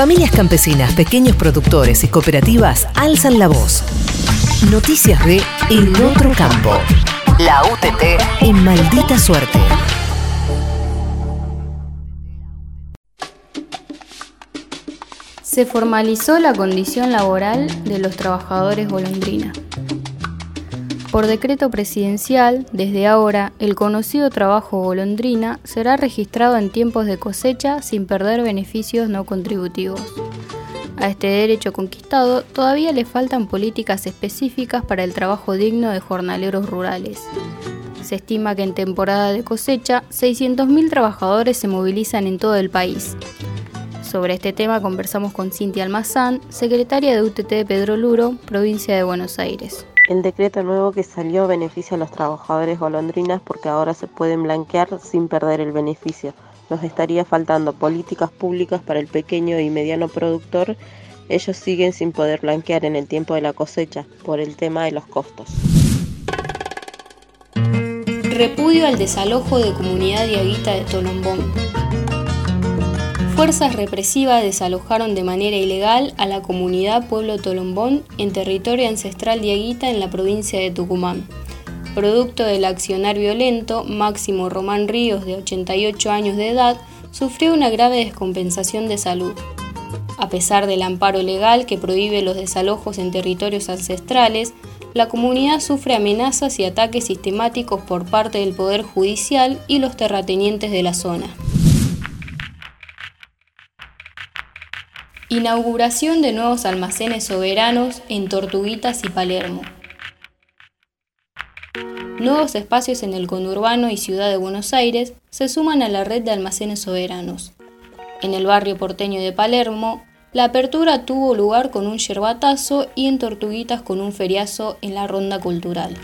Familias campesinas, pequeños productores y cooperativas alzan la voz. Noticias de El Otro Campo. La UTT en maldita suerte. Se formalizó la condición laboral de los trabajadores golondrina. Por decreto presidencial, desde ahora, el conocido trabajo golondrina será registrado en tiempos de cosecha sin perder beneficios no contributivos. A este derecho conquistado todavía le faltan políticas específicas para el trabajo digno de jornaleros rurales. Se estima que en temporada de cosecha 600.000 trabajadores se movilizan en todo el país. Sobre este tema conversamos con Cintia Almazán, secretaria de UTT de Pedro Luro, provincia de Buenos Aires. El decreto nuevo que salió beneficia a los trabajadores golondrinas porque ahora se pueden blanquear sin perder el beneficio. Nos estaría faltando políticas públicas para el pequeño y mediano productor. Ellos siguen sin poder blanquear en el tiempo de la cosecha por el tema de los costos. Repudio al desalojo de comunidad diaguita de Tolombón fuerzas represivas desalojaron de manera ilegal a la comunidad Pueblo Tolombón en territorio ancestral diaguita en la provincia de Tucumán. Producto del accionar violento, Máximo Román Ríos, de 88 años de edad, sufrió una grave descompensación de salud. A pesar del amparo legal que prohíbe los desalojos en territorios ancestrales, la comunidad sufre amenazas y ataques sistemáticos por parte del Poder Judicial y los terratenientes de la zona. Inauguración de nuevos almacenes soberanos en Tortuguitas y Palermo. Nuevos espacios en el conurbano y ciudad de Buenos Aires se suman a la red de almacenes soberanos. En el barrio porteño de Palermo, la apertura tuvo lugar con un yerbatazo y en Tortuguitas con un feriazo en la ronda cultural.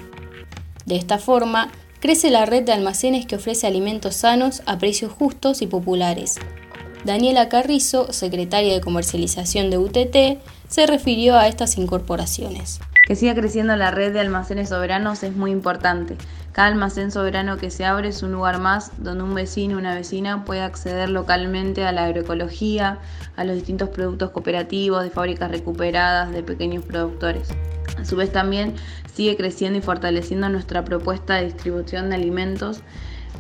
De esta forma, crece la red de almacenes que ofrece alimentos sanos a precios justos y populares, Daniela Carrizo, secretaria de comercialización de UTT, se refirió a estas incorporaciones. Que siga creciendo la red de almacenes soberanos es muy importante. Cada almacén soberano que se abre es un lugar más donde un vecino o una vecina puede acceder localmente a la agroecología, a los distintos productos cooperativos, de fábricas recuperadas, de pequeños productores. A su vez también sigue creciendo y fortaleciendo nuestra propuesta de distribución de alimentos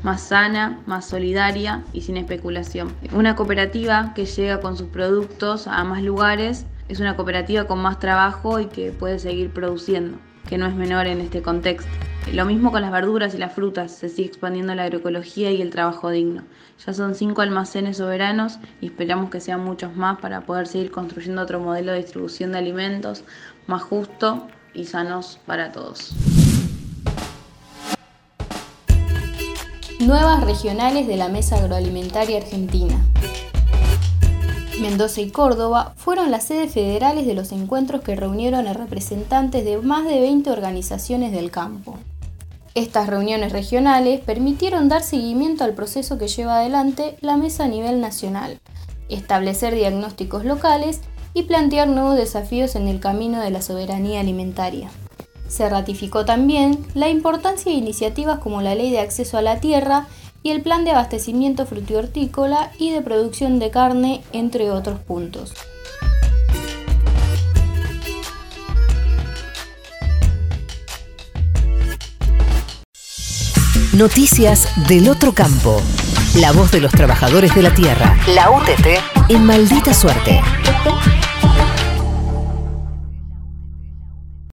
más sana, más solidaria y sin especulación. Una cooperativa que llega con sus productos a más lugares es una cooperativa con más trabajo y que puede seguir produciendo, que no es menor en este contexto. Lo mismo con las verduras y las frutas, se sigue expandiendo la agroecología y el trabajo digno. Ya son cinco almacenes soberanos y esperamos que sean muchos más para poder seguir construyendo otro modelo de distribución de alimentos más justo y sanos para todos. Nuevas regionales de la Mesa Agroalimentaria Argentina. Mendoza y Córdoba fueron las sedes federales de los encuentros que reunieron a representantes de más de 20 organizaciones del campo. Estas reuniones regionales permitieron dar seguimiento al proceso que lleva adelante la mesa a nivel nacional, establecer diagnósticos locales y plantear nuevos desafíos en el camino de la soberanía alimentaria. Se ratificó también la importancia de iniciativas como la Ley de Acceso a la Tierra y el Plan de Abastecimiento Frutihortícola y de Producción de Carne, entre otros puntos. Noticias del otro campo. La voz de los trabajadores de la tierra. La UTT en maldita suerte.